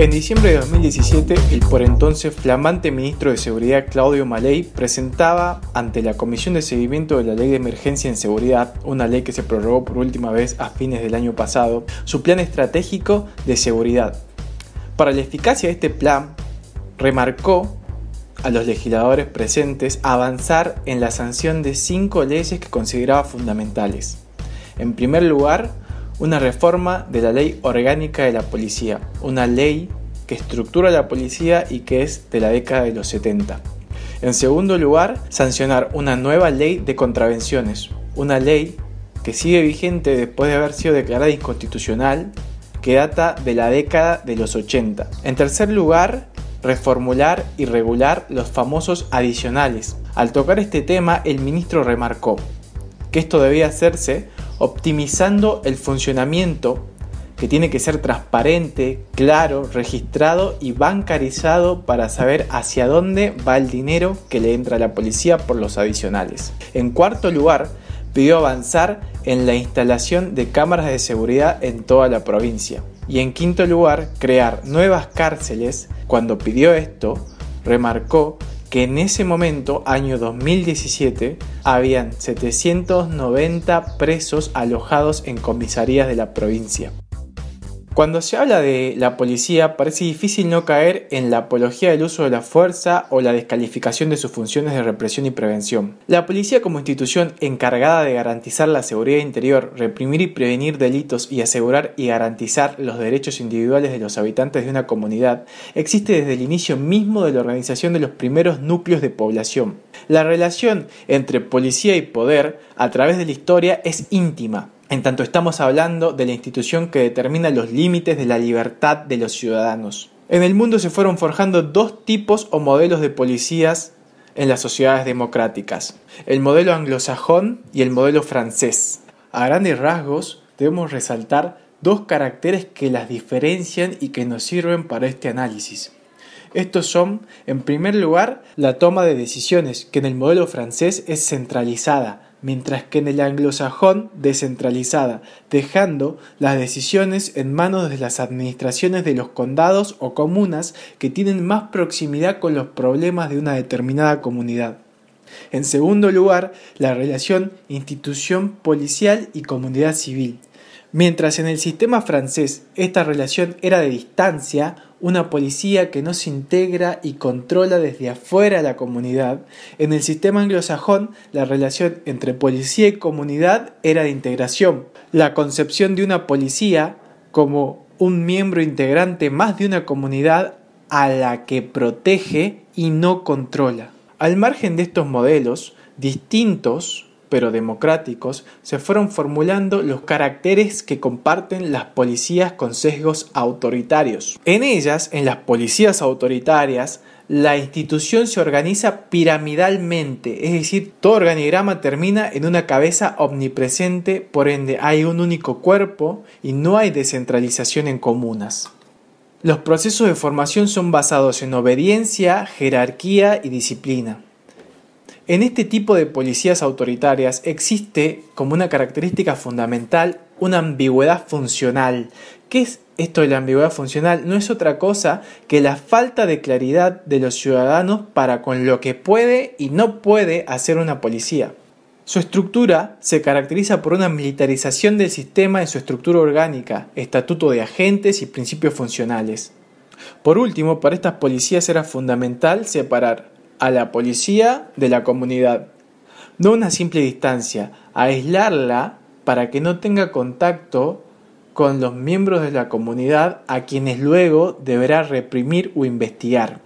En diciembre de 2017, el por entonces flamante ministro de Seguridad Claudio Maley presentaba ante la Comisión de Seguimiento de la Ley de Emergencia en Seguridad, una ley que se prorrogó por última vez a fines del año pasado, su plan estratégico de seguridad. Para la eficacia de este plan, remarcó a los legisladores presentes avanzar en la sanción de cinco leyes que consideraba fundamentales. En primer lugar, una reforma de la ley orgánica de la policía, una ley que estructura la policía y que es de la década de los 70. En segundo lugar, sancionar una nueva ley de contravenciones, una ley que sigue vigente después de haber sido declarada inconstitucional, que data de la década de los 80. En tercer lugar, reformular y regular los famosos adicionales. Al tocar este tema, el ministro remarcó que esto debía hacerse optimizando el funcionamiento que tiene que ser transparente, claro, registrado y bancarizado para saber hacia dónde va el dinero que le entra a la policía por los adicionales. En cuarto lugar, pidió avanzar en la instalación de cámaras de seguridad en toda la provincia. Y en quinto lugar, crear nuevas cárceles. Cuando pidió esto, remarcó que en ese momento, año 2017, habían 790 presos alojados en comisarías de la provincia. Cuando se habla de la policía parece difícil no caer en la apología del uso de la fuerza o la descalificación de sus funciones de represión y prevención. La policía como institución encargada de garantizar la seguridad interior, reprimir y prevenir delitos y asegurar y garantizar los derechos individuales de los habitantes de una comunidad existe desde el inicio mismo de la organización de los primeros núcleos de población. La relación entre policía y poder a través de la historia es íntima en tanto estamos hablando de la institución que determina los límites de la libertad de los ciudadanos. En el mundo se fueron forjando dos tipos o modelos de policías en las sociedades democráticas, el modelo anglosajón y el modelo francés. A grandes rasgos debemos resaltar dos caracteres que las diferencian y que nos sirven para este análisis. Estos son, en primer lugar, la toma de decisiones, que en el modelo francés es centralizada, mientras que en el anglosajón descentralizada, dejando las decisiones en manos de las administraciones de los condados o comunas que tienen más proximidad con los problemas de una determinada comunidad. En segundo lugar, la relación institución policial y comunidad civil. Mientras en el sistema francés esta relación era de distancia, una policía que no se integra y controla desde afuera la comunidad, en el sistema anglosajón la relación entre policía y comunidad era de integración. La concepción de una policía como un miembro integrante más de una comunidad a la que protege y no controla. Al margen de estos modelos, distintos pero democráticos, se fueron formulando los caracteres que comparten las policías con sesgos autoritarios. En ellas, en las policías autoritarias, la institución se organiza piramidalmente, es decir, todo organigrama termina en una cabeza omnipresente, por ende hay un único cuerpo y no hay descentralización en comunas. Los procesos de formación son basados en obediencia, jerarquía y disciplina. En este tipo de policías autoritarias existe como una característica fundamental una ambigüedad funcional. ¿Qué es esto de la ambigüedad funcional? No es otra cosa que la falta de claridad de los ciudadanos para con lo que puede y no puede hacer una policía. Su estructura se caracteriza por una militarización del sistema en su estructura orgánica, estatuto de agentes y principios funcionales. Por último, para estas policías era fundamental separar a la policía de la comunidad. No una simple distancia, aislarla para que no tenga contacto con los miembros de la comunidad a quienes luego deberá reprimir o investigar.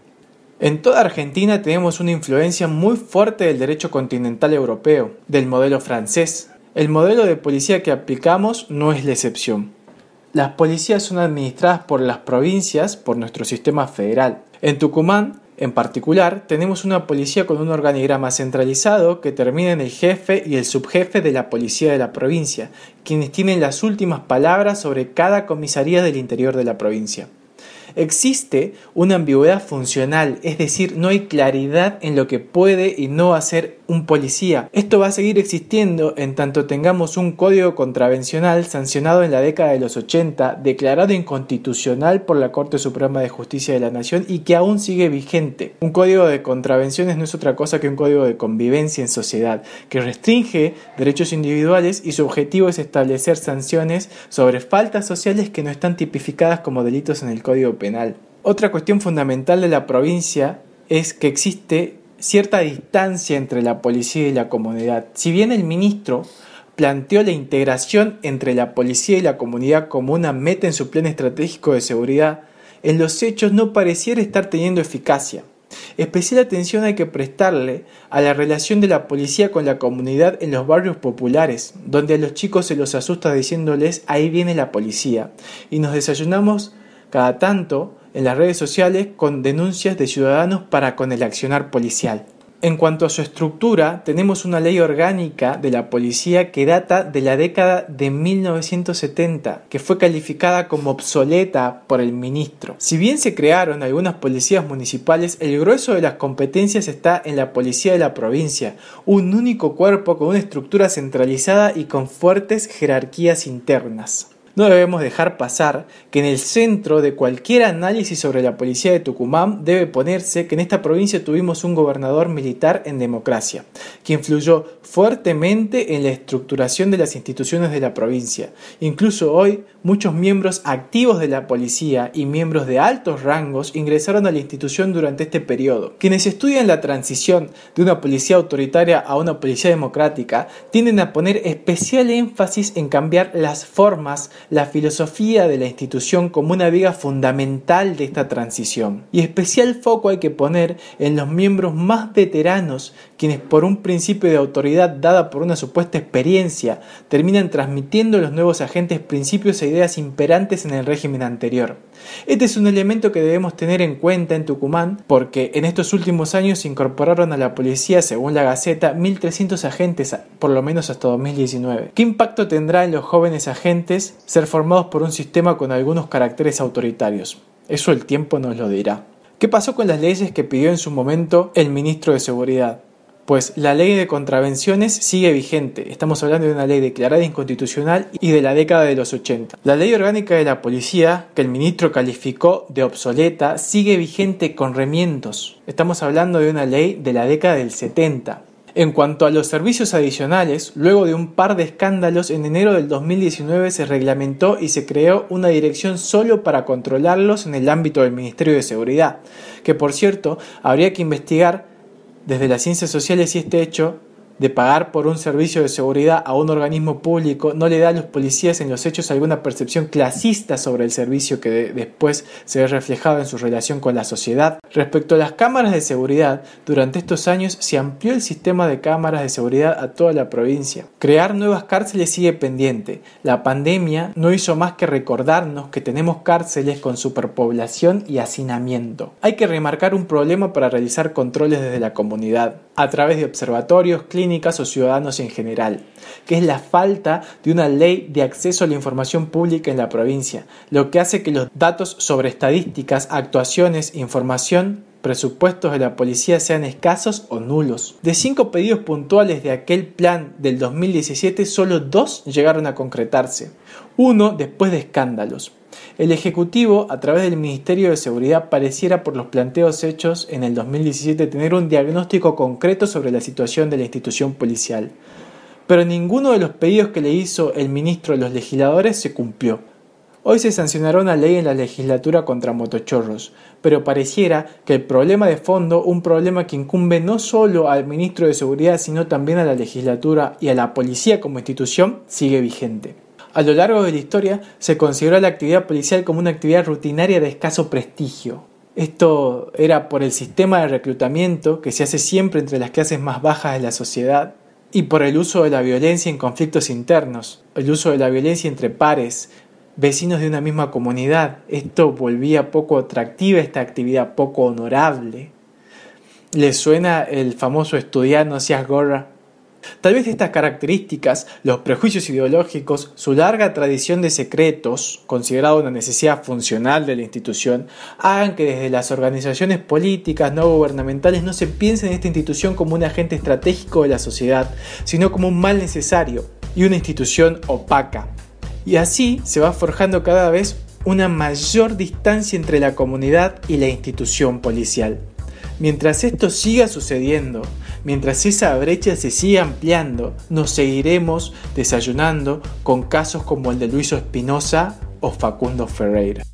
En toda Argentina tenemos una influencia muy fuerte del derecho continental europeo, del modelo francés. El modelo de policía que aplicamos no es la excepción. Las policías son administradas por las provincias por nuestro sistema federal. En Tucumán en particular, tenemos una policía con un organigrama centralizado que termina en el jefe y el subjefe de la policía de la provincia, quienes tienen las últimas palabras sobre cada comisaría del interior de la provincia. Existe una ambigüedad funcional, es decir, no hay claridad en lo que puede y no hacer un policía. Esto va a seguir existiendo en tanto tengamos un código contravencional sancionado en la década de los 80, declarado inconstitucional por la Corte Suprema de Justicia de la Nación y que aún sigue vigente. Un código de contravenciones no es otra cosa que un código de convivencia en sociedad, que restringe derechos individuales y su objetivo es establecer sanciones sobre faltas sociales que no están tipificadas como delitos en el Código Penal. Otra cuestión fundamental de la provincia es que existe cierta distancia entre la policía y la comunidad. Si bien el ministro planteó la integración entre la policía y la comunidad como una meta en su plan estratégico de seguridad, en los hechos no pareciera estar teniendo eficacia. Especial atención hay que prestarle a la relación de la policía con la comunidad en los barrios populares, donde a los chicos se los asusta diciéndoles ahí viene la policía, y nos desayunamos cada tanto en las redes sociales con denuncias de ciudadanos para con el accionar policial. En cuanto a su estructura, tenemos una ley orgánica de la policía que data de la década de 1970, que fue calificada como obsoleta por el ministro. Si bien se crearon algunas policías municipales, el grueso de las competencias está en la policía de la provincia, un único cuerpo con una estructura centralizada y con fuertes jerarquías internas. No debemos dejar pasar que en el centro de cualquier análisis sobre la policía de Tucumán debe ponerse que en esta provincia tuvimos un gobernador militar en democracia, que influyó fuertemente en la estructuración de las instituciones de la provincia. Incluso hoy muchos miembros activos de la policía y miembros de altos rangos ingresaron a la institución durante este periodo. Quienes estudian la transición de una policía autoritaria a una policía democrática tienden a poner especial énfasis en cambiar las formas la filosofía de la institución como una viga fundamental de esta transición. Y especial foco hay que poner en los miembros más veteranos, quienes por un principio de autoridad dada por una supuesta experiencia, terminan transmitiendo a los nuevos agentes principios e ideas imperantes en el régimen anterior. Este es un elemento que debemos tener en cuenta en Tucumán porque en estos últimos años se incorporaron a la policía, según la Gaceta, 1.300 agentes, por lo menos hasta 2019. ¿Qué impacto tendrá en los jóvenes agentes ser formados por un sistema con algunos caracteres autoritarios? Eso el tiempo nos lo dirá. ¿Qué pasó con las leyes que pidió en su momento el ministro de Seguridad? Pues la ley de contravenciones sigue vigente. Estamos hablando de una ley declarada inconstitucional y de la década de los 80. La ley orgánica de la policía, que el ministro calificó de obsoleta, sigue vigente con remiendos. Estamos hablando de una ley de la década del 70. En cuanto a los servicios adicionales, luego de un par de escándalos, en enero del 2019 se reglamentó y se creó una dirección solo para controlarlos en el ámbito del Ministerio de Seguridad, que por cierto habría que investigar desde las ciencias sociales si este hecho de pagar por un servicio de seguridad a un organismo público no le da a los policías en los hechos alguna percepción clasista sobre el servicio que después se ve reflejado en su relación con la sociedad. Respecto a las cámaras de seguridad, durante estos años se amplió el sistema de cámaras de seguridad a toda la provincia. Crear nuevas cárceles sigue pendiente. La pandemia no hizo más que recordarnos que tenemos cárceles con superpoblación y hacinamiento. Hay que remarcar un problema para realizar controles desde la comunidad, a través de observatorios, clínicas, o ciudadanos en general, que es la falta de una ley de acceso a la información pública en la provincia, lo que hace que los datos sobre estadísticas, actuaciones, información presupuestos de la policía sean escasos o nulos. De cinco pedidos puntuales de aquel plan del 2017, solo dos llegaron a concretarse, uno después de escándalos. El Ejecutivo, a través del Ministerio de Seguridad, pareciera por los planteos hechos en el 2017 tener un diagnóstico concreto sobre la situación de la institución policial. Pero ninguno de los pedidos que le hizo el ministro a los legisladores se cumplió. Hoy se sancionará una ley en la legislatura contra motochorros, pero pareciera que el problema de fondo, un problema que incumbe no solo al ministro de Seguridad, sino también a la legislatura y a la policía como institución, sigue vigente. A lo largo de la historia se consideró la actividad policial como una actividad rutinaria de escaso prestigio. Esto era por el sistema de reclutamiento que se hace siempre entre las clases más bajas de la sociedad y por el uso de la violencia en conflictos internos, el uso de la violencia entre pares, vecinos de una misma comunidad. Esto volvía poco atractiva esta actividad, poco honorable. ¿Le suena el famoso estudiante, no seas gorra? Tal vez estas características, los prejuicios ideológicos, su larga tradición de secretos, considerado una necesidad funcional de la institución, hagan que desde las organizaciones políticas no gubernamentales no se piense en esta institución como un agente estratégico de la sociedad, sino como un mal necesario y una institución opaca. Y así se va forjando cada vez una mayor distancia entre la comunidad y la institución policial. Mientras esto siga sucediendo, mientras esa brecha se siga ampliando, nos seguiremos desayunando con casos como el de Luis Espinosa o Facundo Ferreira.